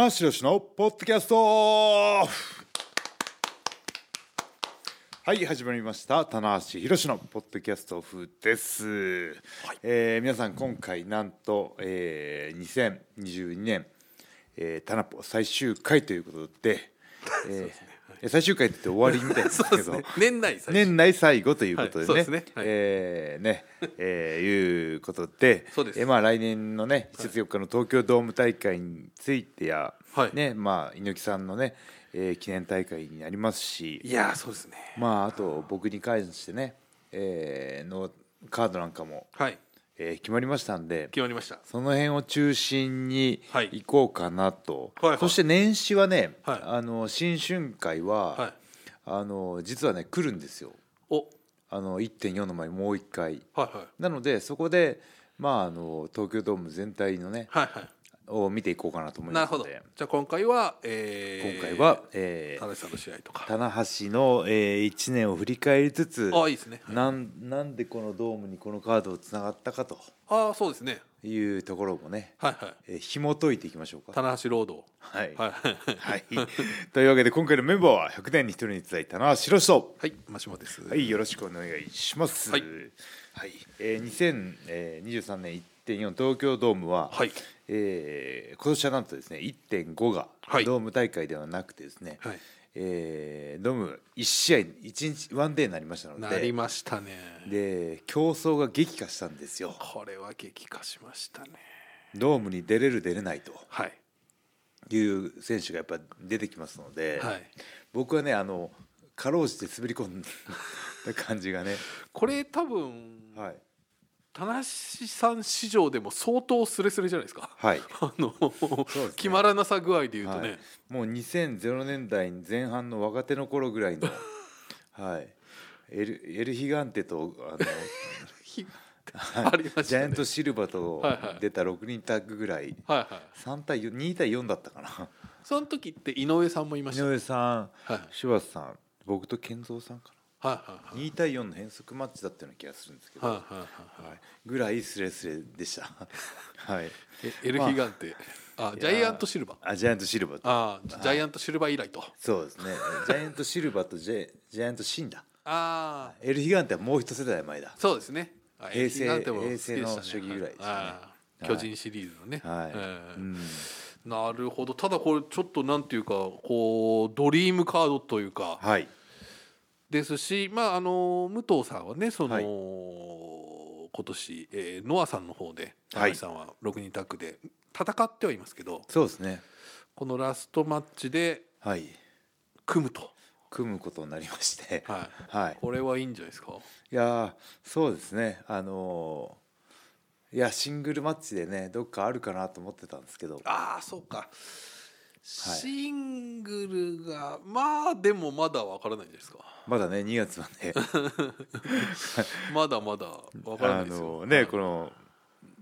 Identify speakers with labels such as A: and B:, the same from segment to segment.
A: 棚橋宏のポッドキャスト。はい始まりました。棚橋宏のポッドキャストオフです、えー皆さん今回なんと、えー、2022年、えー、タナポ最終回ということで、えー 最終回って終わりみたいですけど、
B: 年内最初
A: 年内最後ということでね、
B: はいね。はい。
A: えーね、えーいうことで、
B: そ
A: えーまあ来年のね1月4日の東京ドーム大会についてや、
B: はい。
A: ねまあ猪木さんのね、えー記念大会になりますし、
B: いやーそうですね。
A: まああと僕に関してね、えーのカードなんかも、
B: はい
A: えー決まりましたんで。
B: 決まりました。
A: その辺を中心に
B: はい。
A: 行こうかなと、
B: はいはい。
A: そして年始はね、
B: はい。
A: あの新春会は、
B: はい。
A: あの実はね来るんですよ。
B: お。
A: あの1.4の前にもう一回。
B: はいはい。
A: なのでそこでまああの東京ドーム全体のね
B: はいはい
A: を見ていこうかなと思い
B: なるほど。
A: ますので
B: じゃあ今回は、えー、
A: 今回は、えー
B: 田中さんの試合とか。
A: 棚橋の、えー、1年を振り返りつつ
B: あいいですね。はい。
A: なんなんでこのドームにこのカードをつながったかと。
B: あそうですね。
A: いうところもね、
B: はいはい。
A: えー紐解いていきましょうか。
B: 棚橋ロード。
A: はい、
B: はい。
A: はい、というわけで今回のメンバーは100年に一人に伝えたのは白と
B: はいマシモです。
A: はいよろしくお願いします。
B: はい。
A: はい。えー、2023年1.4東京ドームは、
B: はい。
A: えー今年はなんとですね1.5が
B: はい。
A: ドーム大会ではなくてですね、
B: はい。
A: えードーム1試合1日ワンデーになりましたの
B: なり
A: で
B: ましたね。
A: で競争が激化したんですよ。
B: これは激化しましたね。
A: ドームに出れる出れないと。
B: はい。
A: いう選手がやっぱ出てきますので、
B: はい。
A: 僕はねあのかろうじて滑り込んだ感じがね、
B: これ多分
A: はい、
B: 棚橋さん史上でも相当スレスレじゃないですか。
A: はい。
B: あの、
A: すね。
B: 決まらなさ具合で言うとね、
A: はい、もう2000年代前半の若手の頃ぐらいの、はい、エルエルヒガンテとあの
B: ね。
A: ジャイアントシルバと
B: はいはい。
A: 出た6人タッグぐらい。
B: はいはい。
A: 3対4 2対4だったかな。
B: その時って井上さんもいま
A: 井
B: した。はい
A: 上さん
B: はい。
A: 柴田さん僕と健三さんか
B: はい
A: な2対4の変則マッチだったような気がするんですけど、
B: はいはいはいはい。
A: はい、ぐらいスレスレでした。はい。
B: えエルヒガンテ、あジャイアントシルバ。ー。
A: あジャイアントシルバと
B: あジャイアントシルバー以来と。
A: そうですね。ジャイアントシルバとジャイジャイアントシンだ。
B: ああ
A: エルヒガンテはもう一世代前だ。
B: そうですね。あ
A: 平成平成の初期ぐらいですね。
B: あー巨人シリーズのね、
A: はい、
B: えー
A: うん。
B: なるほど。ただこれちょっとなんていうかこうドリームカードというか
A: はい
B: ですしまああの武藤さんはねその、
A: はい。
B: 今年、えーノアさんの方で
A: はい。
B: 高橋さんは6人タッグで戦ってはいますけど
A: そうですね。
B: このラストマッチで
A: はい。
B: 組むと、
A: 組むことになりまして。
B: はい、
A: はい。
B: これはいいんじゃないですか？
A: いやーそうですね。あのーいやシングルマッチでねどっかあるかなと思ってたんですけど。
B: ああそうかシングルがまあでもまだわからないんじゃないですか？
A: まだね2月はね。
B: まだまだわからない
A: あ
B: ですよ。
A: のねこの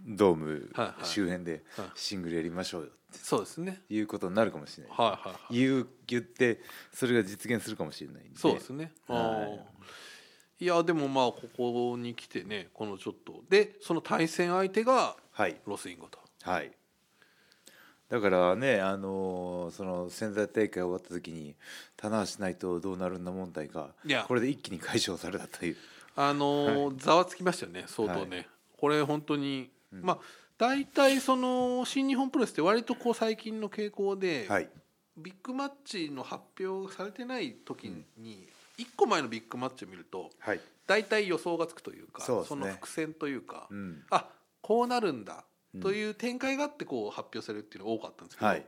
A: ドーム周辺で
B: はい。
A: シングルやりましょうよ
B: そうですね。
A: っていうことになるかもしれない、
B: はいはいはい。
A: 言う言ってそれが実現するかもしれないんで。
B: そうですね。
A: はい。
B: あーいやでもまあここに来てねこのちょっと。でその対戦相手が
A: はい。
B: ロスインゴと。
A: はいだからねあのーその仙台大会終わった時に棚橋ないとどうなるんだ問題が
B: いや。
A: これで一気に解消されたという。
B: あのーざわつきましたよね相当ね。これ本当に、まあ大体その新日本プロレスって割とこう最近の傾向で、
A: はい。
B: ビッグマッチの発表されてない時に、一個前のビッグマッチを見ると
A: はい。
B: 大体予想がつくというか
A: そ
B: の伏線というか、
A: うん。
B: あこうなるんだという展開があってこう発表されるっていうのが多かったんですけど、
A: はい。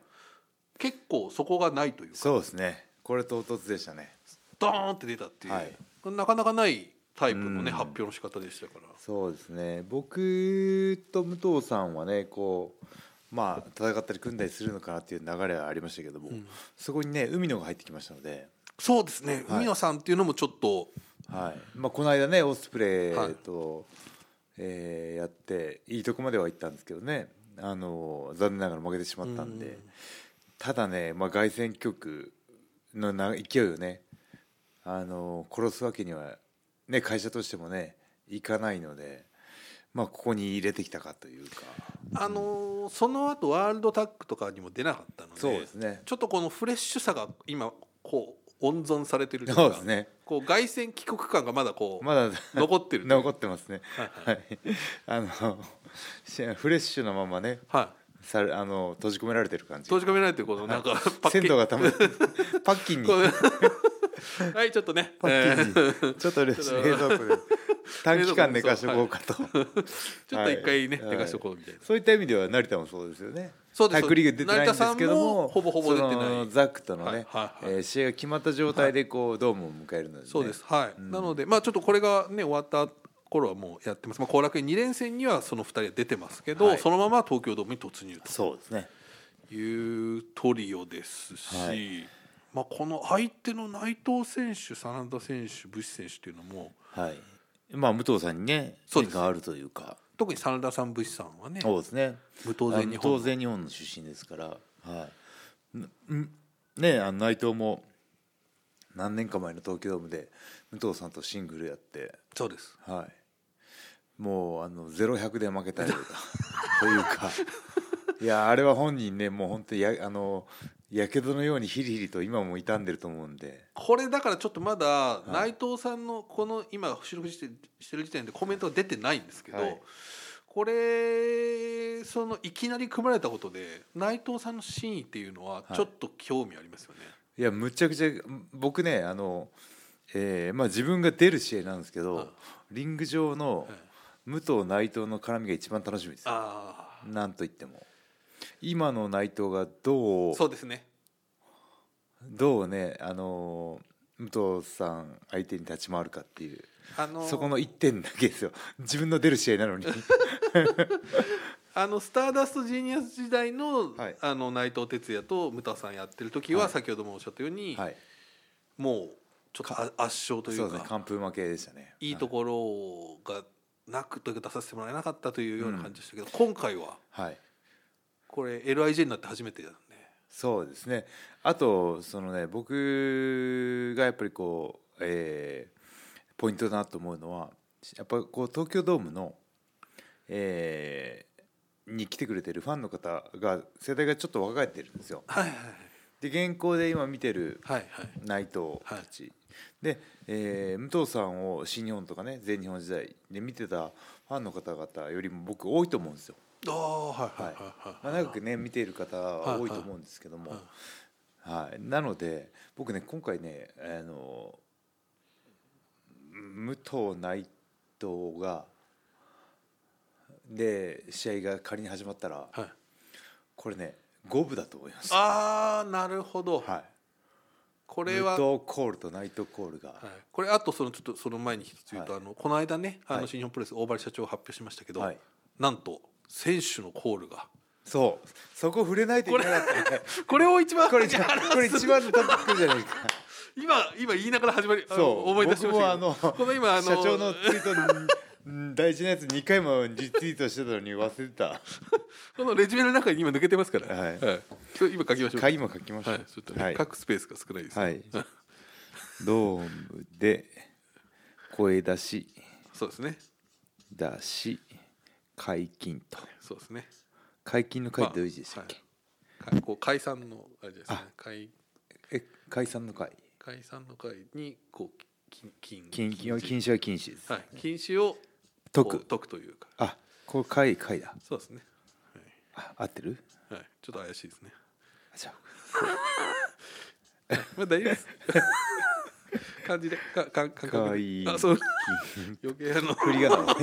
B: 結構そこがないというか。
A: そうですね。これ唐突でしたね。
B: ドーンって出たっていう、
A: はい。
B: なかなかないタイプのね、
A: うん。
B: 発表の仕方でしたから。
A: そうですね。僕と武藤さんはねこうまあ戦ったり組んだりするのかなっていう流れはありましたけども、
B: ん。
A: そこにね海野が入ってきましたので、
B: そうですね、
A: はい。
B: 海野さんっていうのもちょっと
A: はい。まあ、この間ねオスプレイと、えーやっていいとこまでは行ったんですけどね。あの残念ながら負けてしまったんで、
B: うん。
A: ただね、まあ、凱旋局のな勢いをねあの殺すわけには、ね、会社としてもねいかないのでまあここに入れてきたかというか。
B: あのーその後ワールドタッグとかにも出なかったので
A: そうですね。
B: ちょっとこのフレッシュさが今こう温存されてるというか
A: そうですね。
B: こう凱旋帰国感がまだこう、
A: まだ
B: 残ってる
A: 残ってますね。
B: はい
A: はい。あのし フレッシュなままね
B: はい。
A: さあの閉じ込められてる感じ。
B: 閉じ込められてるこのなんかパッケ
A: 鮮度がたま パッキンに。
B: はいちょっとね。
A: パッキンに、
B: えー。
A: ちょっと冷
B: ちょっと。
A: 冷蔵庫で短期間寝かしとこうかと、
B: ちょっと一回ね、
A: はい。
B: 寝かしとこうみたいな、
A: そういった意味では成田もそうですよね
B: そうです。
A: タイクリーグ出てないんですけど
B: 成田さんも
A: も
B: ほぼほぼ出てない。
A: ザックとのね、
B: はいはいはい。
A: えー試合が決まった状態でこう、ドームを迎えるので、ね、
B: そうです。はい、なのでまあちょっとこれがね終わった頃はもうやってます。まあ後楽園2連戦にはその2人は出てますけど、
A: はい。
B: そのまま東京ドームに突入
A: そうですね。
B: というトリオですし、
A: はい。
B: まあこの相手の内藤選手真田選手武士選手っていうのも
A: はい。まあ武藤さんにね
B: そうです。
A: 縁があるというか
B: 特に真田さん武士さんはね
A: そうですね。
B: 無当然日本
A: あの当然日本の出身ですからはい。ねあの内藤も何年か前の東京ドームで武藤さんとシングルやって。
B: そうです。
A: はい。もうあのゼロ百で負けたりとかというか。いやあれは本人ねもう本当にやあのやけどのようにヒリヒリと今も傷んでると思うんで
B: これだからちょっとまだ内藤さんのこの今収録してしてる時点でコメントが出てないんですけど、
A: はい
B: これそのいきなり組まれたことで内藤さんの真意っていうのはちょっと興味ありますよね。
A: いやむちゃくちゃ僕ねあの、えーまあ、自分が出る試合なんですけど、
B: はい
A: リング上の武藤内藤の絡みが一番楽しみですなんといっても今の内藤がど
B: あ
A: う
B: そうですね。
A: どうねあの武藤さん相手に立ち回るかっていう。
B: あの
A: そこの1点だけですよ。自分の出る試合なのに。
B: あのスターダストジーニアス時代の,、
A: はい。
B: あの内藤哲也と武田さんやってる時は、
A: はい。
B: 先ほどもおっしゃったように、
A: はい。
B: もうちょっとあ圧勝とい
A: そうです
B: うか
A: ね。完封負けでしたね。
B: いいところがなくというか出させてもらえなかったというような感じでしたけど、今回は
A: はい
B: これ LIJ になって初めてなんで。
A: そうですねあとそのね僕がやっぱりこう、えーポイントだなと思うのはやっぱこう東京ドームの、えーに来てくれてるファンの方が世代がちょっと若返ってるんですよ。
B: はいはい
A: で現行で今見てる
B: はいはい
A: 内藤たち、で、えー武藤さんを新日本とかね全日本時代で見てたファンの方々よりも僕多いと思うんですよ。
B: ああはいはい
A: はい
B: はい。
A: まあ、
B: はい
A: 長くね見ている方は多いと思うんですけども、はい。なので僕ね今回ねあの武藤内藤がで試合が仮に始まったら
B: はい。
A: これね五分だと思います。
B: ああなるほど、
A: はい、
B: これは、はい、
A: 武藤コールと内藤コールが、
B: これあとそのちょっとその前に一つ言うと、
A: はい。
B: あのこの間ねあ
A: はい。
B: の新日本プロレス大張社長発表しましたけど、
A: はい。
B: なんと選手のコールが。
A: そう。そこ触れないといけなかったね。
B: これ を一番
A: これ一番これ一番のトピックじゃないか。
B: 今今言いながら始まり
A: そう。
B: 思い出しました
A: 僕もあの
B: この今あの
A: 社長のツイートうん大事なやつ2回もリツイートしてたのに忘れてた。
B: このレジュメの中に今抜けてますから、
A: はい。
B: それ今書きましょう。
A: 鍵も書きました
B: はい、ちょっとね、
A: はい。
B: 書くスペースが少ないです、
A: はい。ドームで声出し。
B: そうですね。
A: 出し解禁と。
B: そうですね。
A: 解禁の会ってどういう字でしたっけ、
B: はい。かこう解散のあれですね。
A: あ
B: 解
A: え解散の会。
B: 解散の会にこう禁禁
A: 禁禁禁止は禁止です、
B: はい。禁止を
A: 解く。
B: 解くというか。
A: あこれ会会だ。
B: そうですね。
A: あ合ってる？
B: はい、はい、ちょっと怪しいですね。
A: あじゃ
B: まあ大丈夫です。感じでかか感覚
A: 解
B: であそう。余計あの。
A: あ振り仮名をね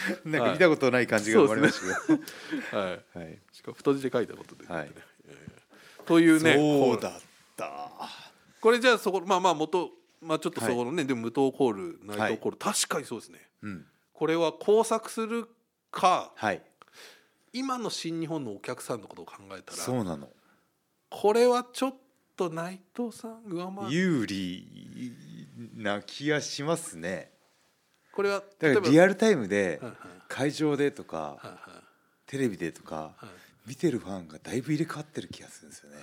A: なんか見たことない感じが生まれましたけど、
B: はい。
A: はい。
B: しかも太字で書いたことで、
A: はい。
B: というね
A: そうだった。
B: これじゃあそこまあまあ元まあちょっとそこのね、でも無糖コール内藤コール、確かにそうですね。
A: うん。
B: これは工作するか
A: はい。
B: 今の新日本のお客さんのことを考えたら
A: そうなの。
B: これはちょっと内藤さん上回る。
A: 有利な気がしますね
B: これは
A: だからリアルタイムで会場でとかテレビでとか
B: はい。
A: 見てるファンがだいぶ入れ替わってる気がするんですよね。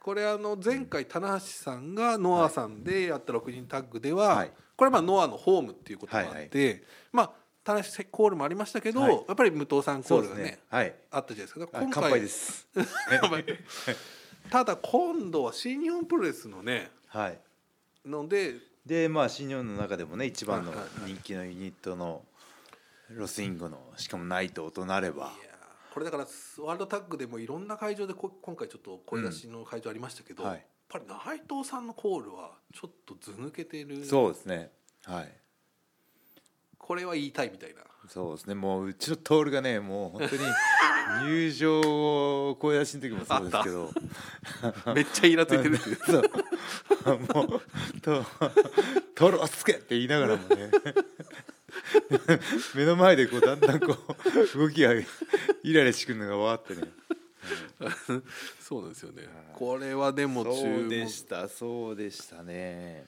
B: これあの前回棚橋さんがノアさんでやった6人タッグでは、
A: はい。
B: これはまあノアのホームっていうこともあって、
A: はい
B: まあ田無コールもありましたけど、
A: はい。
B: やっぱり武藤さんコールがねあったじゃないですか。だから
A: あ乾杯です。
B: ただ今度は新日本プロレスのね
A: はい。
B: ので
A: でまあ新日本の中でもね一番の人気のユニットのロスインゴのしかもナイトとなれば。
B: これだからワールドタッグでもいろんな会場でこ今回ちょっと声出しの会場ありましたけど、
A: うんはい。
B: やっぱり内藤さんのコールはちょっと図抜けてる。
A: そうですね。はい。
B: これは言いたいみたいな。
A: そうですね。もううちのトールがねもう本当に入場を声出しの時もそうですけど。
B: めっちゃイラついてる
A: そうもう「とトールをつけ!」って言いながらもね 目の前でこうだんだんこう動きがイライラしてくるのが分かってね。
B: そうなんですよね。これはでも注
A: そう
B: 目
A: でしたそうでしたね。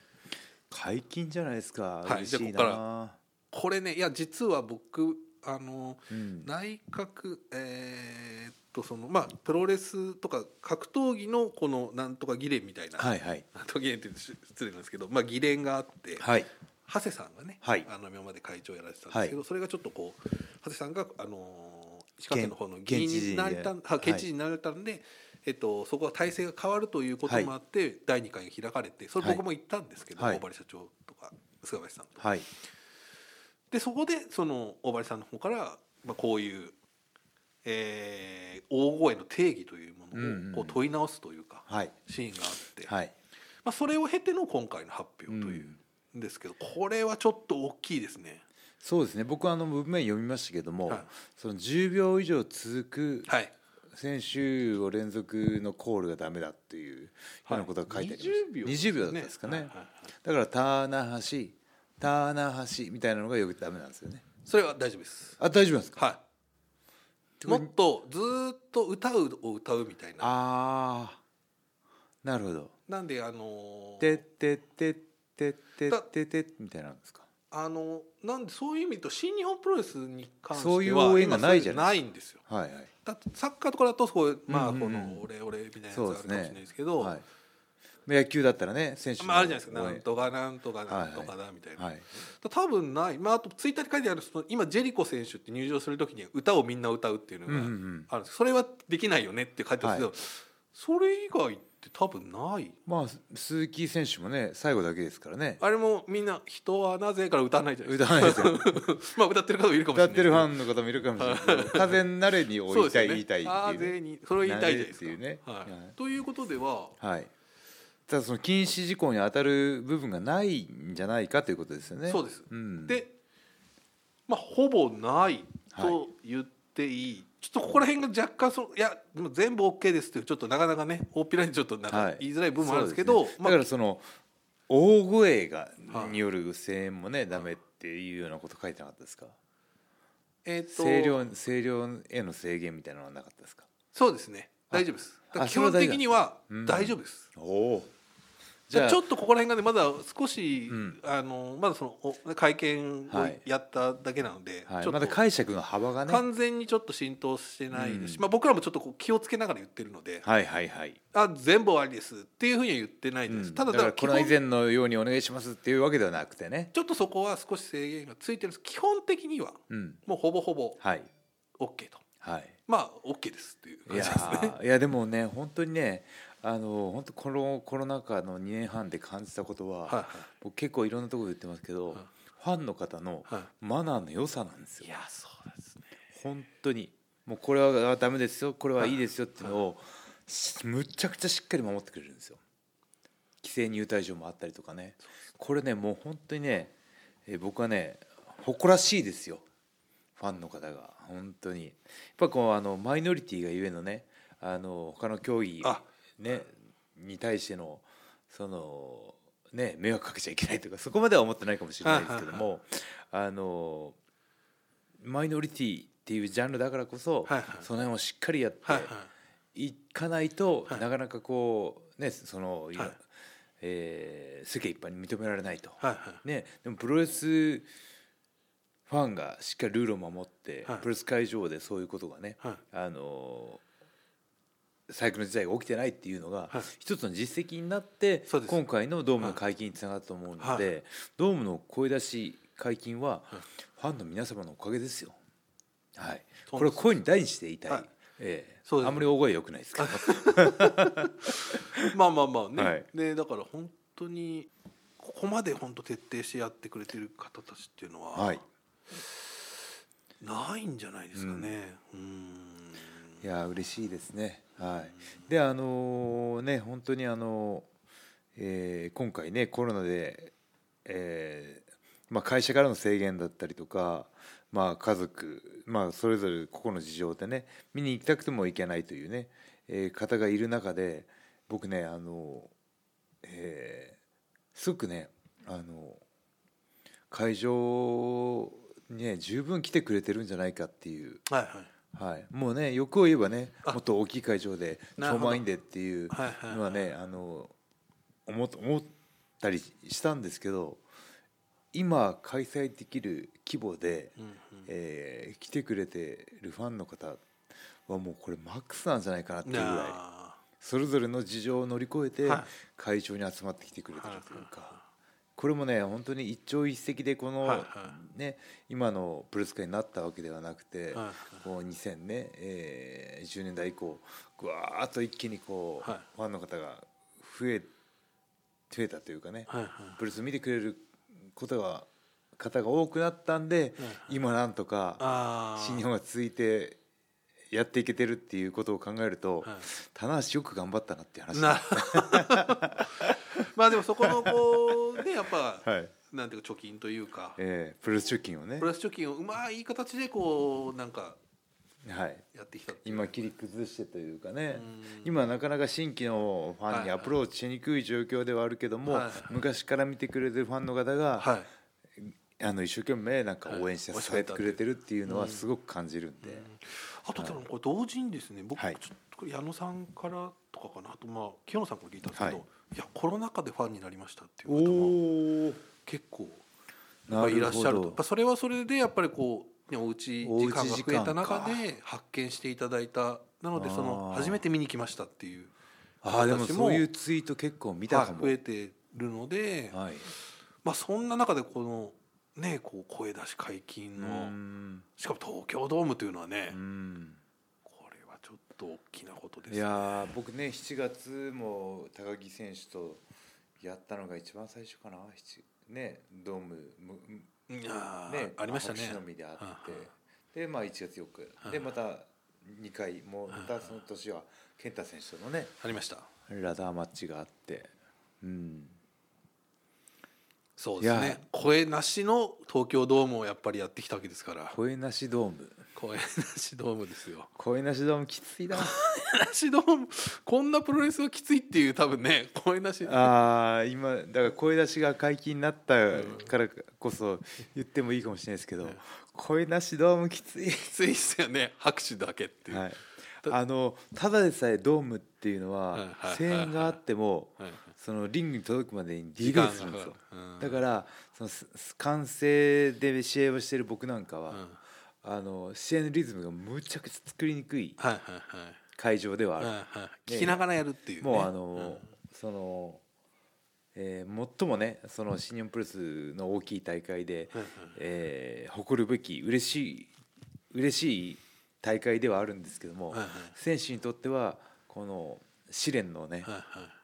A: 解禁じゃないですか。
B: はい。
A: 嬉しいな、
B: これねいや実は僕あの
A: うん。
B: 内閣えーっとそのまあプロレスとか格闘技のこのなんとか議連みたいな、
A: はいはい。
B: なんとか議連って失礼なんですけど、まあ、議連があって、
A: はい。
B: 長谷さんがね、
A: はい。
B: あの今まで会長やられてたんですけど、それがちょっとこう長谷さんがあの石川県の方の議員になれたん
A: 県県知事
B: になられたんで、えっと、そこは体制が変わるということもあって、第2回が開かれてそれ僕も行ったんですけど、
A: はい。
B: 大張社長とか菅林さんと。
A: はい。
B: でそこでその大張さんの方から、まあ、こういう、えー大声の定義というものをこう問い直すというか、
A: はい。
B: シーンがあって、
A: はい。
B: まあ、それを経ての今回の発表というん。ですけど、これはちょっと大きいですね。
A: そうですね。僕はあの文面読みましたけども、
B: はい。
A: その10秒以上続く
B: はい。
A: 選手を連続のコールがダメだっていうようなことが書いてありました、
B: 20秒
A: 20秒だったんですかね、
B: はいはいはい。
A: だからターナ橋ターナ橋みたいなのがよくダメなんですよね。
B: それは大丈夫です。
A: あ大丈夫ですか？
B: はい。もっとずーっと歌うを歌うみたいな。
A: ああなるほど。
B: なんであのー
A: てってってってってってってみたいなんですか？
B: あのなんでそういう意味と新日本プロレスに関しては
A: そういう応援がないじゃない
B: ないんですよ。
A: はいはい。
B: だってサッカーとかだとそうまあこの俺俺みたいなやつがあるかもしれ
A: そうですね
B: ないですけど、
A: はい野球だったらね選手の。
B: まああるじゃないですか。なんとかなんとかなんとかだみたいな、
A: はい。
B: 多分ない、まあ、あとツイッターに書いてあるその今ジェリコ選手って入場する時に歌をみんな歌うっていうのが
A: うんうんうん。
B: あるんです。それはできないよねって書いてあるんですけど、それ以外って多分ない。
A: まあ鈴木選手もね最後だけですからね。
B: あれもみんな「人はなぜ?」から歌わないじゃないです
A: 歌わないですよ。
B: か まあ歌ってる方もいるかもしれない。
A: 歌ってるファンの方もいるかもしれない。風になれに
B: そう
A: 置いたい、
B: ね
A: 言いたいっていうね。
B: ぜにそれを言いたいじゃないですか。
A: なぜっていうね。
B: はい。
A: はい
B: ということでは
A: はいただその禁止事項に当たる部分がないんじゃないかということですよね。
B: そうです。
A: ん、
B: でまあほぼないと言っていい、ちょっとここら辺が若干そのいやでも全部 OK ですっていうちょっとなかなかね大っぴらにちょっとなんか
A: はい
B: 言いづらい部分もあるんですけど、
A: そうですね。
B: まあ
A: だからその大声が
B: はい
A: による声援もねダメっていうようなこと書いてなかったですか？
B: えーと
A: 声量声量への制限みたいなのはなかったですか？
B: そうですね。大丈夫です。基本的には
A: うん。
B: 大丈夫です、
A: おお
B: じゃあちょっとここら辺がねまだ少し、
A: うん。
B: あのまだそのお会見を
A: はい。
B: やっただけなので、
A: はい、
B: ちょっと
A: まだ解釈の幅がね。
B: 完全にちょっと浸透してないですし、
A: うん。
B: まあ、僕らもちょっとこう気をつけながら言ってるので、
A: はいはいはい、
B: あ全部終わりですっていうふうには言ってないです、
A: うん。
B: ただ
A: だからこの以前のようにお願いしますっていうわけではなくてね。
B: ちょっとそこは少し制限がついてるんです。基本的には
A: うん。
B: もうほぼほぼ
A: はい。
B: OK と。
A: はい。
B: まあ OK ですっていう
A: いや
B: 感じですね。
A: ーいやでもね本当にねあの本当このコロナ禍の2年半で感じたことは、
B: はいは
A: 僕結構いろんなところで言ってますけど、
B: はい。
A: ファンの方の
B: は
A: マナーの良さなんです
B: い、い
A: よ
B: やそうですね。
A: 本当に。もうこれはダメですよ。これはいいですよっていうのを、しむちゃくちゃしっかり守ってくれるんですよ。規制入退場もあったりとかね。これねもう本当にね、えー僕はね誇らしいですよ。ファンの方が。本当に。やっぱこうあのマイノリティがゆえのねあの他の競技
B: あ
A: ねに対してのそのね迷惑かけちゃいけないとかそこまでは思ってないかもしれないですけどもあのマイノリティっていうジャンルだからこそ、その辺をしっかりやって
B: はい
A: かないと、
B: はい。
A: なかなかこうねその、えー世間一般に認められないと。ね、でもプロレスファンがしっかりルールを守って、
B: はい。
A: プロレス会場でそういうことがね、
B: はい。
A: あの最悪の事態が起きてないっていうのが、
B: はい。
A: 一つの実績になって今回のドームの解禁につながったと思うので、
B: はい。
A: ドームの声出し解禁はファンの皆様のおかげですよ。はい、これは声に大にして言いたい。
B: はい。
A: ええ。
B: そうです。
A: あんまり大声良くないですけど。
B: まあまあまあね、
A: はい。
B: ねだから本当にここまで本当徹底してやってくれてる方たちっていうのは、
A: はい。
B: ないんじゃないですかね。うん。
A: いや嬉しいですね。はい。であのね本当にあの、えー今回ねコロナで、えまあ会社からの制限だったりとか、まあ家族まあそれぞれ個々の事情でね見に行きたくても行けないというね、え方がいる中で僕ねあの、えーすごくねあの会場にね十分来てくれてるんじゃないかっていう。
B: はいはい
A: はい、もうね欲を言えばね
B: あ。
A: もっと大きい会場で超満員でっていうのはねあの思ったりしたんですけど今開催できる規模で、
B: うんうん。
A: えー来てくれてるファンの方はもうこれマックスなんじゃないかなっていうぐらい
B: な
A: それぞれの事情を乗り越えて
B: はい。
A: 会場に集まってきてくれてるという
B: はい
A: か。これもね本当に一朝一夕でこの、
B: はいは
A: ね今のプロレス界になったわけではなくて、
B: はい
A: こう2000ね、えー10年代以降ぐわーっと一気にこう、
B: はい。
A: ファンの方が増え増えたというかね、
B: はいはい。
A: プロレス見てくれることが方が多くなったんで、今なんとか
B: あー。
A: 新日本が続いてやっていけてるっていうことを考えると、
B: はい。
A: 棚橋よく頑張ったなって話。
B: なまあでもそこのこうねやっぱ、
A: はい。
B: なんていうか貯金というか、
A: えープロレス貯金をね。
B: プ、ラス貯金をうまい形でこうなんか
A: はい、
B: やってきた
A: 今切り崩してというかね。
B: うん。
A: 今なかなか新規のファンに
B: はい。はい
A: アプローチしにくい状況ではあるけども、
B: はい。はい
A: 昔から見てくれてるファンの方が、
B: はい。
A: あの一生懸命なんか応援して
B: はい
A: 支えてくれてるっていうのはすごく感じるんで、
B: あとでもこれ同時にですね僕ちょ
A: はい
B: っと矢野さんからとかかなあとまあ清野さんから聞いたんですけど、
A: はい。
B: い、やコロナ禍でファンになりましたっていう
A: お
B: 方も
A: お
B: 結構いらっしゃると。やっぱそれはそれでやっぱりこう、ね、おうち時間が増えた中
A: 時
B: で発見していただいたなのでその初めて見に来ましたっていう
A: ああでも
B: 私
A: そういうツイート結構見たかも、
B: はい増えてるので、
A: はい。
B: まあ、そんな中でこのねこう声出し解禁
A: う
B: の
A: ん。
B: しかも東京ドームというのはね、
A: うん。
B: これはちょっと大きなことです
A: いやー僕ね7月も高木選手とやったのが一番最初かな。七ねドームむね
B: ありましたね。
A: であって、でまあ1月4日、で
B: はい
A: また2回もうまたその年は健太選手とのね
B: ありました。
A: ラダーマッチがあって。うん
B: そうですね。声なしの東京ドームをやっぱりやってきたわけですから。
A: 声なしドーム。
B: 声なしドームですよ。
A: 声なしドームきついな。
B: 声なしドーム。こんなプロレスがきついっていう多分ね声なし。
A: あー今だから声出しが解禁になったからこそ言ってもいいかもしれないですけど、声なしドームきつい、
B: きついですよね拍手だけっていう、
A: はい、あのただでさえドームっていうの
B: はい
A: は
B: はい
A: 声援があっても
B: はいはい
A: そのリングに届くまでにリがする。ん。ですよだからそのす完成で試合をしてる僕なんかは、
B: うん。
A: あの試合のリズムがむちゃくちゃ作りにくい
B: はいはいはい。
A: 会場ではある、
B: はいはい。聞きながらやるっていうね、
A: もうあの、その、えー最もねその新日本プロレスの大きい大会で、
B: はいはい。
A: えー誇るべき嬉しい嬉しい大会ではあるんですけども、
B: はいはい。
A: 選手にとってはこの試練のね、
B: はいはい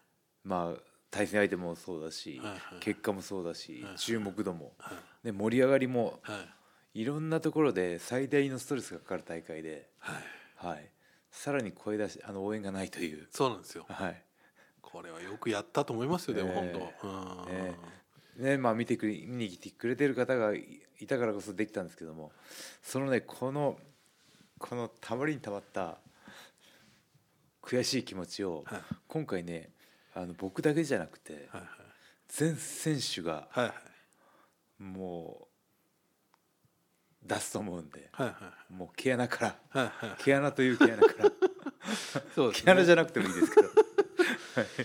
A: まあ対戦相手もそうだし、
B: はいはい。
A: 結果もそうだし、
B: はい
A: 注目度も、
B: はい。
A: で盛り上がりも
B: はい。
A: いろんなところで最大のストレスがかかる大会で、
B: はい。
A: はい、さらに声出しあの応援がないという、
B: そうなんですよ。
A: はい。
B: これはよくやったと思いますよでも
A: ええ。
B: 本当、うん。
A: え。ねまあ、見てくれ見に来てくれてる方がいいたからこそできたんですけどもそのねこのこのたまりにたまった悔しい気持ちを
B: はい。
A: 今回ねあの僕だけじゃなくて
B: はい
A: 全選手が
B: はいはい
A: もう出すと思うんで
B: はいはい
A: もう毛穴から
B: はいはい
A: 毛穴という毛穴から
B: そうです
A: 毛穴じゃ
B: ね
A: なくてもいいですけど、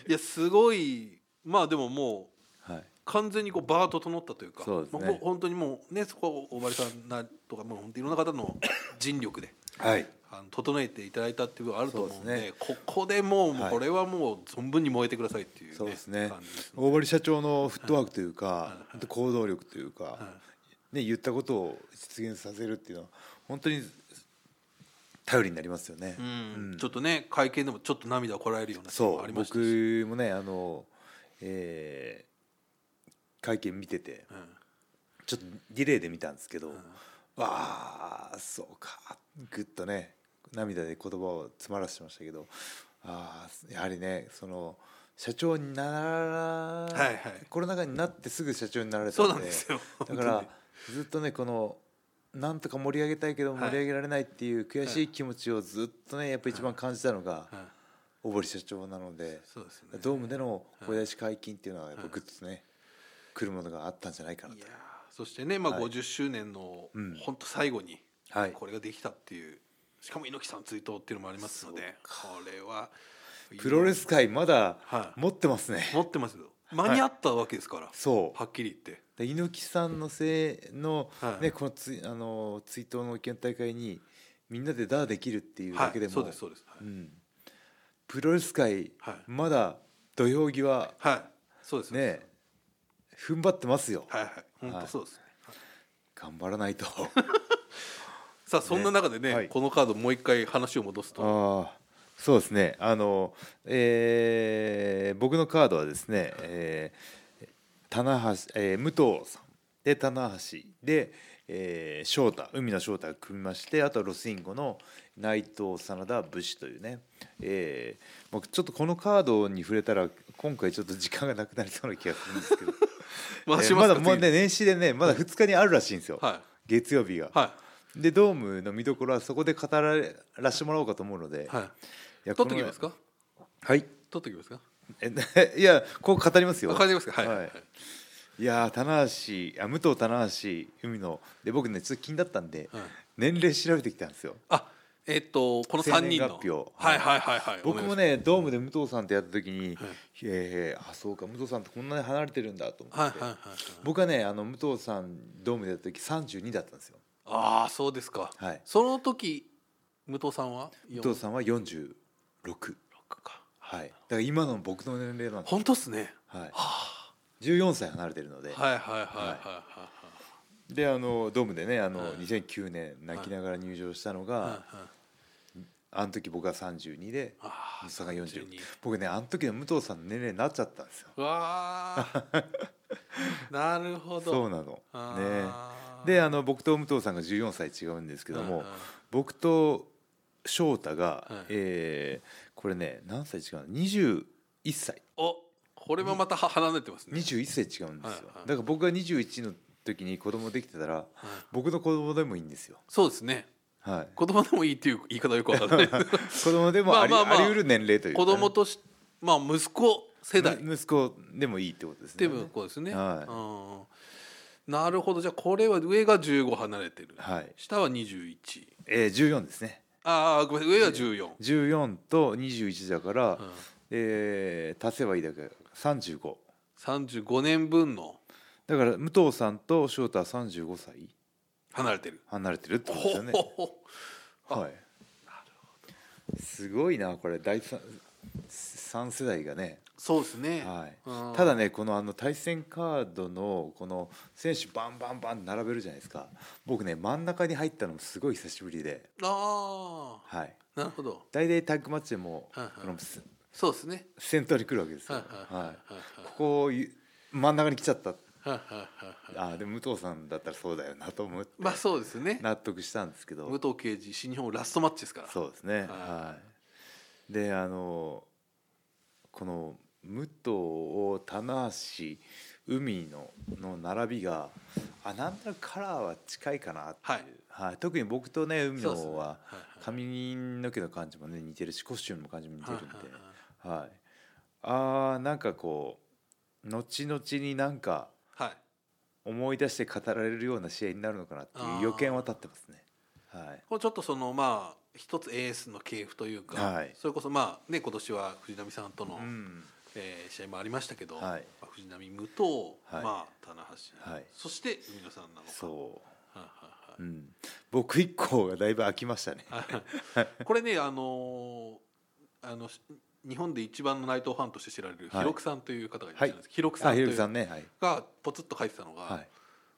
B: い。やすごい。まあでももう
A: はい、
B: 完全にこう場が整ったというか
A: そうですね。
B: まあほ本当にもうねそこ大張さんなとかもう本当いろんな方の尽力で
A: はい、
B: あの整えていただいたっていうのがあると思うんで
A: ね。
B: ここでもう、これはもう存分に燃えてくださいっていう、ね、
A: そうですね。
B: ね。
A: 大堀社長のフットワークというか、行動力というか、ね、言ったことを実現させるっていうのは本当に頼りになりますよね。
B: うん。
A: うん。
B: ちょっとね会見でもちょっと涙をこらえるような
A: そう
B: ありましたし。
A: 僕もねあの、えー会見見てて
B: うん。
A: ちょっとディレイで見たんですけど、
B: うん。
A: わあそうかぐっとね涙で言葉を詰まらせてましたけどああやはりねその社長になら、
B: はいはい。
A: コロナ禍になってすぐ社長になられた
B: そう
A: ので
B: なんですよ。
A: だからずっとねこのなんとか盛り上げたいけど
B: はい。
A: 盛り上げられないっていう悔しい気持ちをずっとねやっぱ一番感じたのが
B: はい。
A: 小堀社長なので
B: そうですね。
A: ドームでの声出し解禁っていうのはやっぱグッとね来るものがあったんじゃないかないと。
B: そしてね、まあ、
A: はい。
B: 50周年の
A: うん。
B: 本当最後に
A: はい。
B: これができたっていうしかも猪木さん追悼っていうのもありますのでこれは
A: プロレス界まだ
B: はい。
A: 持ってますね。
B: 持ってますよ。間に合ったわけですから、
A: そう。
B: はっきり言って。
A: で猪木さんのせいの、
B: はい。
A: ね、このつあの追悼の県大会にみんなでダーできるっていうだけでも、
B: はい、そうですそうです、はい。
A: うん、プロレス界、
B: はい
A: まだ土俵際
B: はい、そうです
A: ね踏ん張ってますよ、
B: はいはい。本当そうですね、
A: 頑張らないと
B: さあそんな中でね
A: はい。
B: このカードもう一回話を戻すと。
A: そうですね。あの、えー僕のカードはですね、えー棚橋、えー武藤さん。で棚橋。で、えー翔太海野翔太が組みましてあとはロスインゴの内藤真田武士というね、えー僕ちょっとこのカードに触れたら今回ちょっと時間がなくなりそうな気がするんですけど。
B: ま
A: えーまだもうね
B: 次
A: 年始でねまだ2日にあるらしいんですよ、
B: は
A: 月曜日が。
B: い。は
A: でドームの見どころはそこで語られらしてもらおうかと思うので、
B: いはい。
A: いや
B: 取っときますか？
A: はい。
B: 取っときますか？
A: え いやこう語りますよ。
B: わかりますか？はい、
A: はい。
B: はい
A: いやー棚橋あ武藤棚橋海野で僕ねちょっと気になったんで、
B: はい。
A: 年齢調べてきたんですよ。
B: あえっとこの三人の。
A: 月日
B: はいはい。はいはい
A: 僕もねドームで武藤さんとやった時に、
B: はい。
A: えーあそうか武藤さんとこんなに離れてるんだと思って、
B: はいはいはいはい。
A: 僕はねあの武藤さんドームでやった時32だったんですよ
B: ああそうですか、
A: はい。
B: その時武藤さんは
A: 武藤さんは46
B: か。
A: はい。だから今の僕の年齢なんで。す
B: 本当っすね。
A: はい。14歳離れてるので、
B: はいはいはいはいは
A: であのドームでねあの、
B: はい。
A: 2009年泣きながら入場したのが、あの時僕が32で武藤さんが40
B: 32
A: 僕ねあの時の武藤さんの年齢になっちゃったんですよ。
B: うわー なるほど。
A: そうなの。ねであの僕と武藤さんが14歳違うんですけども、僕と翔太が、
B: はい
A: えーこれね何歳違うの？21歳。
B: おこれもまたは離れてますね。
A: 21歳違うんですよ、だから僕が21の時に子供できてたら僕の子供でもいいんですよ。
B: そうですね。
A: はい。
B: 子供でもいいっていう言い方はよくわからない。
A: 子供でもあり,、
B: まあまあまあ
A: あり得る年齢というか
B: 子
A: ね、
B: 供としまあ息子世代。
A: 息子でもいいってことですね。
B: うことですね、
A: はい。
B: うんなるほど。じゃあこれは上が15離れてる、
A: はい。
B: 下は21
A: えー、14ですね。
B: ああごめんなさい。上は14、
A: 14と21だから、
B: うん。
A: えー足せばいいだけ。35
B: 35年分の。
A: だから武藤さんと翔太は35歳。
B: 離れてる。
A: 離れてるってことですよね。はい。すごいなこれ。第三三世代がね、
B: そうですね、
A: はい。
B: うん。
A: ただねこのあの対戦カードのこの選手バンバンバン並べるじゃないですか。僕ね真ん中に入ったのもすごい久しぶりで。
B: あ
A: はい。
B: あなるほど。
A: 大体タッグマッチでも、
B: はいはい。
A: このせ
B: そうですね。
A: 先頭に来るわけですよ、
B: はいはいはいはい
A: ここ真ん中に来ちゃった。
B: はいはいは
A: ああでも武藤さんだったらそうだよなと思って。
B: まあそうですね。
A: 納得したんですけど。
B: 武藤敬司新日本ラストマッチですから。
A: そうですね。
B: は
A: はい。であのこの武藤棚橋海のの並びがあなんとなくカラーは近いかなっていう、はい。特に僕とね海
B: そうですね。
A: 野は
B: はいはい。
A: 髪の毛の感じもね似てるしコスチュームの感じも似てるんで、
B: はいはい
A: はい。あーなんかこう後々になんか
B: はいはい。
A: 思い出して語られるような試合になるのかなっていう予見は立ってますね。はい。
B: これちょっとそのまあ一つエースの系譜というか、
A: はい。
B: それこそまあね今年は藤波さんとの、
A: うん
B: えー試合もありましたけど、
A: はい。
B: まあ藤波武藤、
A: はい。
B: まあ棚橋、
A: はい。
B: そして海野さんなのか。
A: そう。
B: はいはい
A: うん、僕以降がだいぶ飽きましたね。
B: はいはい。これねあのーあのし日本で一番の内藤ファンとして知られる
A: はい。
B: ひろくさんという方がいらっしゃ
A: はい
B: るんです、ひろくさ
A: あ、ひ
B: ん
A: さんね、はい。
B: がポツッと書いてたのが、
A: はい。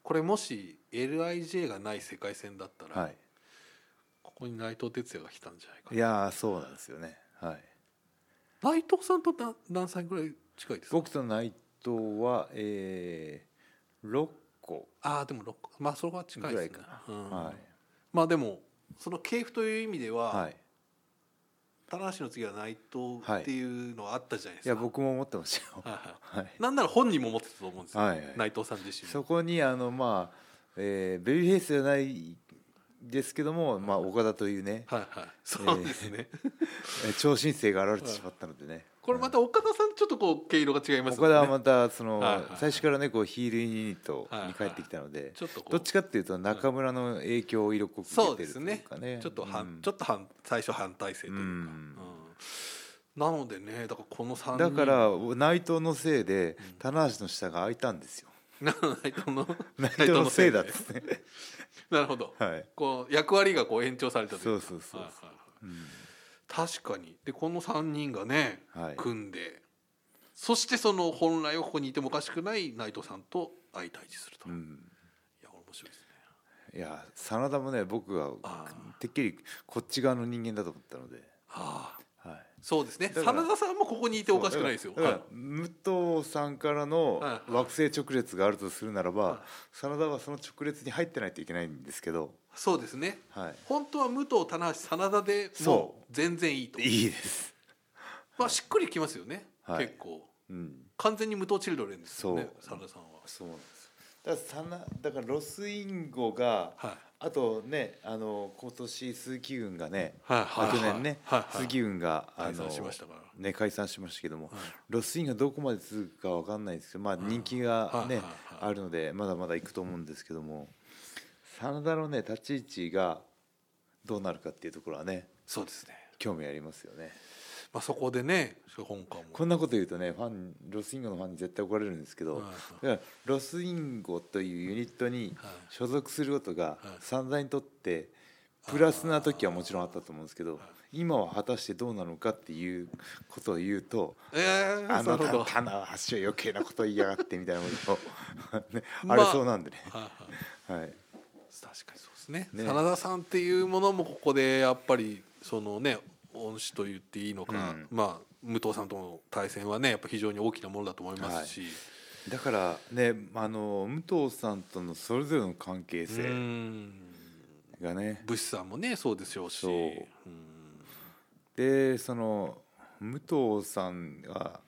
B: これもし LIJ がない世界戦だったら、
A: はい。
B: ここに内藤哲也が来たんじゃないか
A: いやーそうなんですよね。はい
B: 内藤さんと何何歳ぐらい近いですか？
A: 僕と内藤はえー、6個。
B: ああでも6個まあそれは近いですね。うん。
A: はい。
B: まあでもその系譜という意味では、
A: はい。
B: 棚橋の次は内藤っていうのはあったじゃないですか、
A: い。や僕も思ってましたよ。
B: はいはい。
A: はい。
B: なんなら本人も思ってたと思うんですよ、
A: はいはい。
B: 内藤さん自身も。
A: そこにあのまあ、えー、ベビーフェイスじゃないですけども、まあ、岡田というね、
B: はいはい。そうですね、
A: えー超新星が現れてしまったのでね、
B: これまた岡田さんちょっとこう毛色が違います
A: 岡田はまたその、
B: はいはい
A: 最初からねこうヒールユニット
B: はいはい
A: に帰ってきたので、
B: ちょっとこう。
A: どっちかっていうと中村の影響を色濃く
B: そ
A: 受けてるという
B: うですね。
A: かね
B: ちょっと反、
A: うん
B: ちょっと反最初反対性というか、
A: うん。
B: うん。なのでねだからこの3人。
A: だから内藤のせいで棚橋の下が開いたんですよ
B: 内藤の
A: 内藤のせいだっつって。
B: なるほど、
A: はい、
B: こう役割がこう延長されたというか
A: そうそうそう。
B: はいはいはい。
A: うん
B: 確かに。でこの3人がね、
A: はい。
B: 組んで。そしてその本来はここにいてもおかしくない内藤さんと相対峙すると、い
A: うん。
B: や面白いですね。
A: いや真田もね僕は
B: あ
A: てっきりこっち側の人間だと思ったので、
B: ああ
A: はい、
B: そうですね。真田さんもここにいておかしくないですよ。はい。
A: 武藤さんからの
B: はい。
A: 惑星直列があるとするならば、
B: はい。
A: 真田はその直列に入ってないといけないんですけど、
B: そうですね。
A: はい、
B: 本当は武藤棚橋真田でも
A: そう。
B: 全然いいと。
A: いいです、
B: まあしっくりきますよね、
A: はい。
B: 結構。
A: うん、
B: 完全に武藤チルドレンですよね
A: そう。
B: 真田さんは。
A: そうなんです。だから真だからロスインゴが
B: はい
A: あとねあの今年鈴木軍がね、
B: はい
A: まあ去年ね、鈴木軍があ
B: 解
A: の
B: 散しましたから。
A: ね解散しましたけども、
B: はい
A: ロスインがどこまで続くかわかんないですけど、まあ人気がねあるのでまだまだ行くと思うんですけども、真田のね立ち位置がどうなるかっていうところはね
B: そうですね、
A: 興味ありますよね。
B: まあ、そこでね本隊も。
A: こんなこと言うとねファンロスインゴのファンに絶対怒られるんですけど、
B: はい
A: ロスインゴというユニットに
B: はい。
A: 所属することが
B: はい。
A: 散々にとってプラスな時はもちろんあったと思うんですけど今は果たしてどうなのかっていうことを言うと
B: ええ
A: あの棚橋は余計なこと言いやがってみたいなことを、ね、
B: まあ
A: あれそうなんでね、
B: はいはい。
A: はい、
B: 確かにそうですね。
A: ね。
B: 真田さんっていうものもここでやっぱりそのね恩師と言っていいのか、
A: うん。
B: まあ武藤さんとの対戦はねやっぱ非常に大きなものだと思いますし、
A: だからねあの武藤さんとのそれぞれの関係
B: う
A: 性
B: ん。
A: がね。
B: 武士さんもねそうでしょうし。
A: そう。ん。でその武藤さんが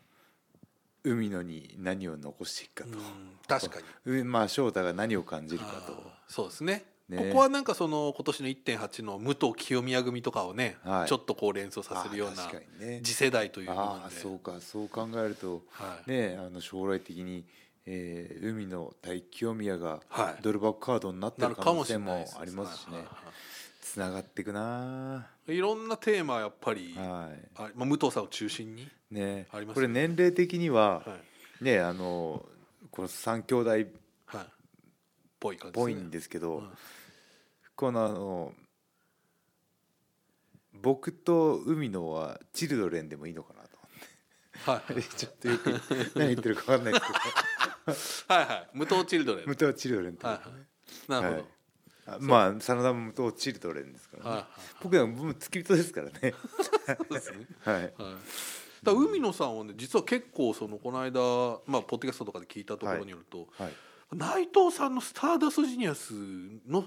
A: 海野に何を残していくかと、
B: うん。確かに。
A: うまあ翔太が何を感じるかと。
B: そうですね
A: ね。
B: ここはなんかその今年の1.8の武藤清宮組とかをね、
A: はい。
B: ちょっとこう連想させるような次世代という部分で
A: ああそうかそう考えると
B: はい。
A: ねあの将来的に、えー海の対清宮が
B: はい。
A: ドルバックカードになって
B: なる
A: 可能性もありますしね。つながっていくない
B: ろんなテーマはやっぱり、
A: はい。
B: あまあ、武藤さんを中心に、
A: ね。
B: あります
A: これ年齢的には
B: はい。
A: ねあのこの三兄弟
B: ぽい感じ
A: ぽいんですけど、
B: うん。
A: このあの僕と海野はチルドレンでもいいのかなと。
B: はい。は い
A: ちょっとよく何言ってるか分かんないですけ
B: はいはい。武藤チルドレン。
A: ど武藤はチルドレンってことね、
B: なるほど、
A: はい。あまあ真田も武藤チルドレンですからね、
B: はいはい
A: 僕はもう付き人ですからね。
B: そうですね。
A: はい。
B: はい、だ海野さんはね実は結構そのこの間、まあ、ポッドキャストとかで聞いたところによると、
A: はい
B: 内藤さんのスターダストジニアスの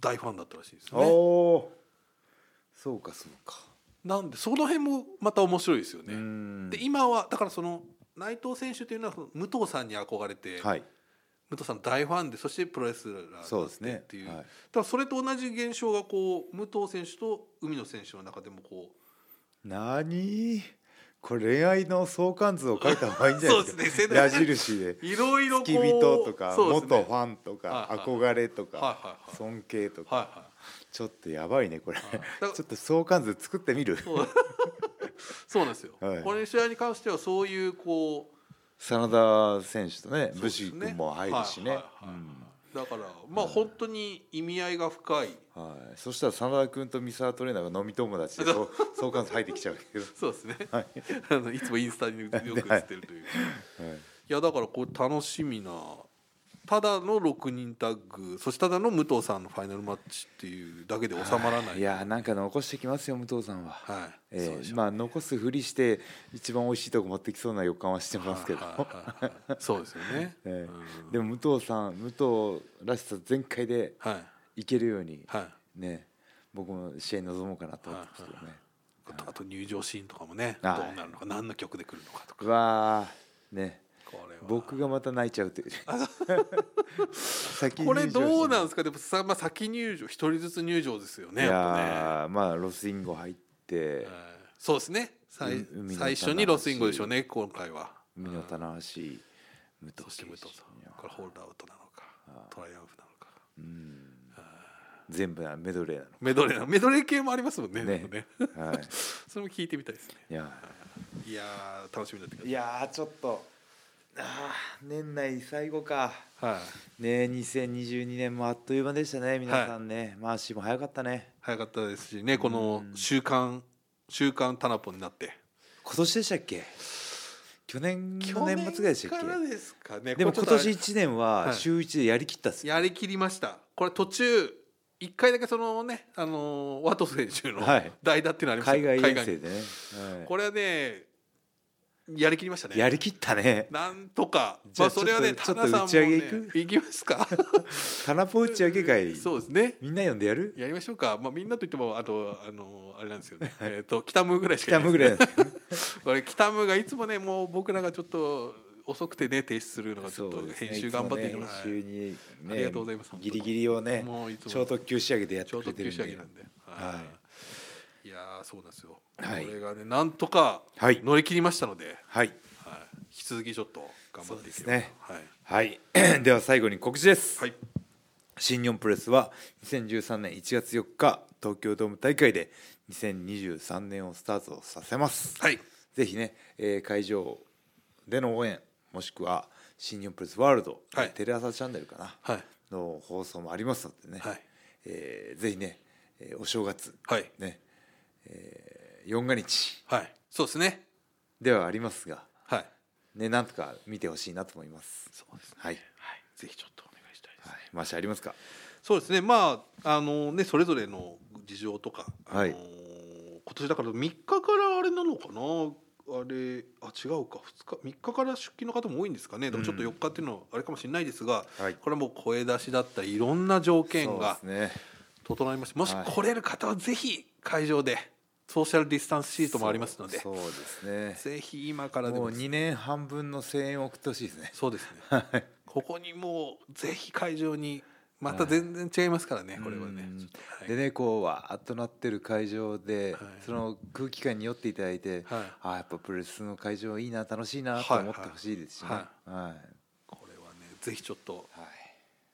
B: 大ファンだったらしいですよね。
A: そうかそうか。
B: なんでその辺もまた面白いですよ
A: う
B: ね。
A: ん。
B: で今はだからその内藤選手というのは武藤さんに憧れて、
A: はい。
B: 武藤さんの大ファンでそしてプロレスラーになっ
A: そうですね。
B: てっていう
A: はい
B: だからそれと同じ現象がこう武藤選手と海野選手の中でもこう
A: 何？これ恋愛の相関図を書いた方がいいんじゃないですか？
B: ね
A: 矢印で。
B: いろいろ
A: 付き人とか、元ファンとか、
B: はいはい
A: 憧れとか、
B: はいはいはい。
A: 尊敬とか、
B: はいはい
A: ちょっとやばいねこれ、ちょっと相関図作ってみる？
B: そう。なんですよ、
A: はい。
B: この試合に関してはそういうこう
A: 真田選手とね武士君も入るしね。
B: はいはいはいだからまあ本当に意味合いが深い。
A: うんはい、そしたら真田君と三沢トレーナーが飲み友達でそう 相関図入ってきちゃうけど、
B: そうですね、
A: はい。
B: あのいつもインスタによく映ってるという、い、やだからこれ楽しみなただの6人タッグそしてただの武藤さんのファイナルマッチっていうだけで収まらない。
A: いやなんか残してきますよ武藤さんは、
B: はい。
A: えーまあ残すふりして一番美味しいとこ持ってきそうな予感はしてますけど、
B: はいはいはいはい。そうですよね、
A: え
B: うん。
A: ーでも武藤さん武藤らしさ全開で
B: はい。
A: いけるように、
B: はい。
A: ね僕も試合に臨もうかなと思ってますけどね、
B: あとあと入場シーンとかもね
A: はい。
B: どうなるのか何の曲で来るのかとか。
A: うわーね僕がまた泣いちゃうという。先
B: これどうなん
A: ん
B: ですか？でもさ、まあ、先入場一人ずつ入場ですよね
A: いや
B: ね
A: ーまあロスインゴ入って。
B: はいそうですね。最最初にロスインゴでしょうね今回は。
A: 海の棚橋武藤
B: そして武藤さん
A: いや
B: これホールドアウトなのかトライアンフなのか。
A: 全部なメドレーな
B: メドレーなメドレー系もありますもんね
A: ね。
B: ね。
A: のはい。
B: それも聞いてみたいですね。
A: いや
B: いやー楽しみになってき
A: いやーちょっとあー年内最後か。
B: たはい。
A: ね2022年もあっという間でしたね皆さんね、マーシーも早かったね。
B: 早かったですしねこの週刊週刊タナポになって。
A: 今年でしたっけ？去年の年末ぐらいでしたっけ？
B: ですかね。
A: でも今年1年は
B: はい。
A: 週1でやりきったっすよ。
B: やりきりました。これ途中一回だけそのねあのーワト選手の
A: はい。
B: 代打っていうのありました
A: 海外遠
B: に
A: 征でね、はい。
B: これはねやりきりましたね。
A: やりきったね。
B: なんとか。
A: じゃあ
B: まあそれはね
A: ちょっと打ち上げ
B: ね
A: 行く？
B: 行きますか。
A: タナポ打ち上げ会。
B: そうですね。
A: みんな呼んでやる？
B: やりましょうか。まあみんなといってもあとあのあれなんですよね。えっと北ムぐらいしか
A: 北ムぐらい
B: これ北ムがいつもねもう僕らがちょっと遅くてね提出するのがちょっと編集頑張って
A: 編集にね
B: ありがとうございます
A: ギリギリをね
B: もういつも。
A: 超特急仕上げでやって
B: 超特
A: くれてるんで。
B: 急仕上げなんで、
A: はい
B: い、やーそうなんですよ、
A: はい。
B: これがねなんとか
A: はい。
B: 乗り切りましたので、
A: はい。
B: はい、引き続きちょっと頑張っていければ。
A: そうですね。
B: はい、
A: はい。では最後に告知です、
B: はい、
A: 新日本プロレスは2013年1月4日東京ドーム大会で2023年をスタートさせます、
B: はい。
A: ぜひね、えー会場での応援もしくは新日本プロレスワールド、
B: はい。
A: テレ朝チャンネルかな、
B: はい。
A: の放送もありますのでね、
B: はい。
A: えーぜひね、えーお正月、
B: はい。
A: ねえー、四が日。
B: はい。そうですね。
A: ではありますが、
B: はい。
A: ね、なんとか見てほしいなと思います。
B: そうですね。
A: はい、
B: はい、ぜひちょっとお願いしたいです、
A: はい、マーシャありますか？
B: そうですね。まああのねそれぞれの事情とか、
A: はい。
B: あの今年だから3日からあれなのかな？あれあ違うか。2日？3日から出勤の方も多いんですかね？でもちょっと4日っていうのはあれかもしれないですが、
A: はい。
B: これはもう声出しだったりいろんな条件が。整いましてもし
A: はい。
B: 来れる方はぜひ会場でソーシャルディスタンスシートもありますので
A: そうですね。
B: ぜひ今からでも
A: もう2年半分の声援を送ってほしいですね。
B: そうですね。ここにもうぜひ会場にまた全然違いますからね、これはね。はい。
A: でねこうわーっとなってる会場で、
B: はい。
A: その空気感に酔っていただいて、
B: はい。
A: あーやっぱプロレスの会場いいな楽しいなと思ってほしいですしね。
B: は
A: はい。
B: これはねぜひちょっと
A: はい。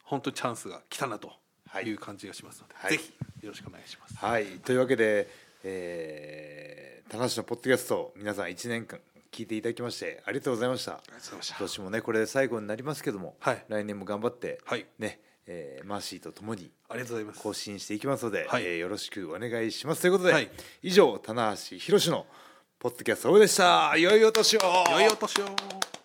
B: 本当にチャンスが来たなと
A: はい。
B: いう感じがしますので、
A: はい。
B: ぜひよろしくお願いします。
A: はい、というわけで、えー、田無のポッドキャスト皆さん1年間聞いていただきましてありがとうございました。今年もねこれで最後になりますけども、
B: はい。
A: 来年も頑張って、
B: はい。
A: ね、えーマーシーとともに
B: ありがとうございます。
A: 更新していきますので、
B: はい。
A: えーよろしくお願いします。ということで、
B: はい。
A: 以上棚橋宏のポッドキャストでした。良いお年を。
B: 良いお年を。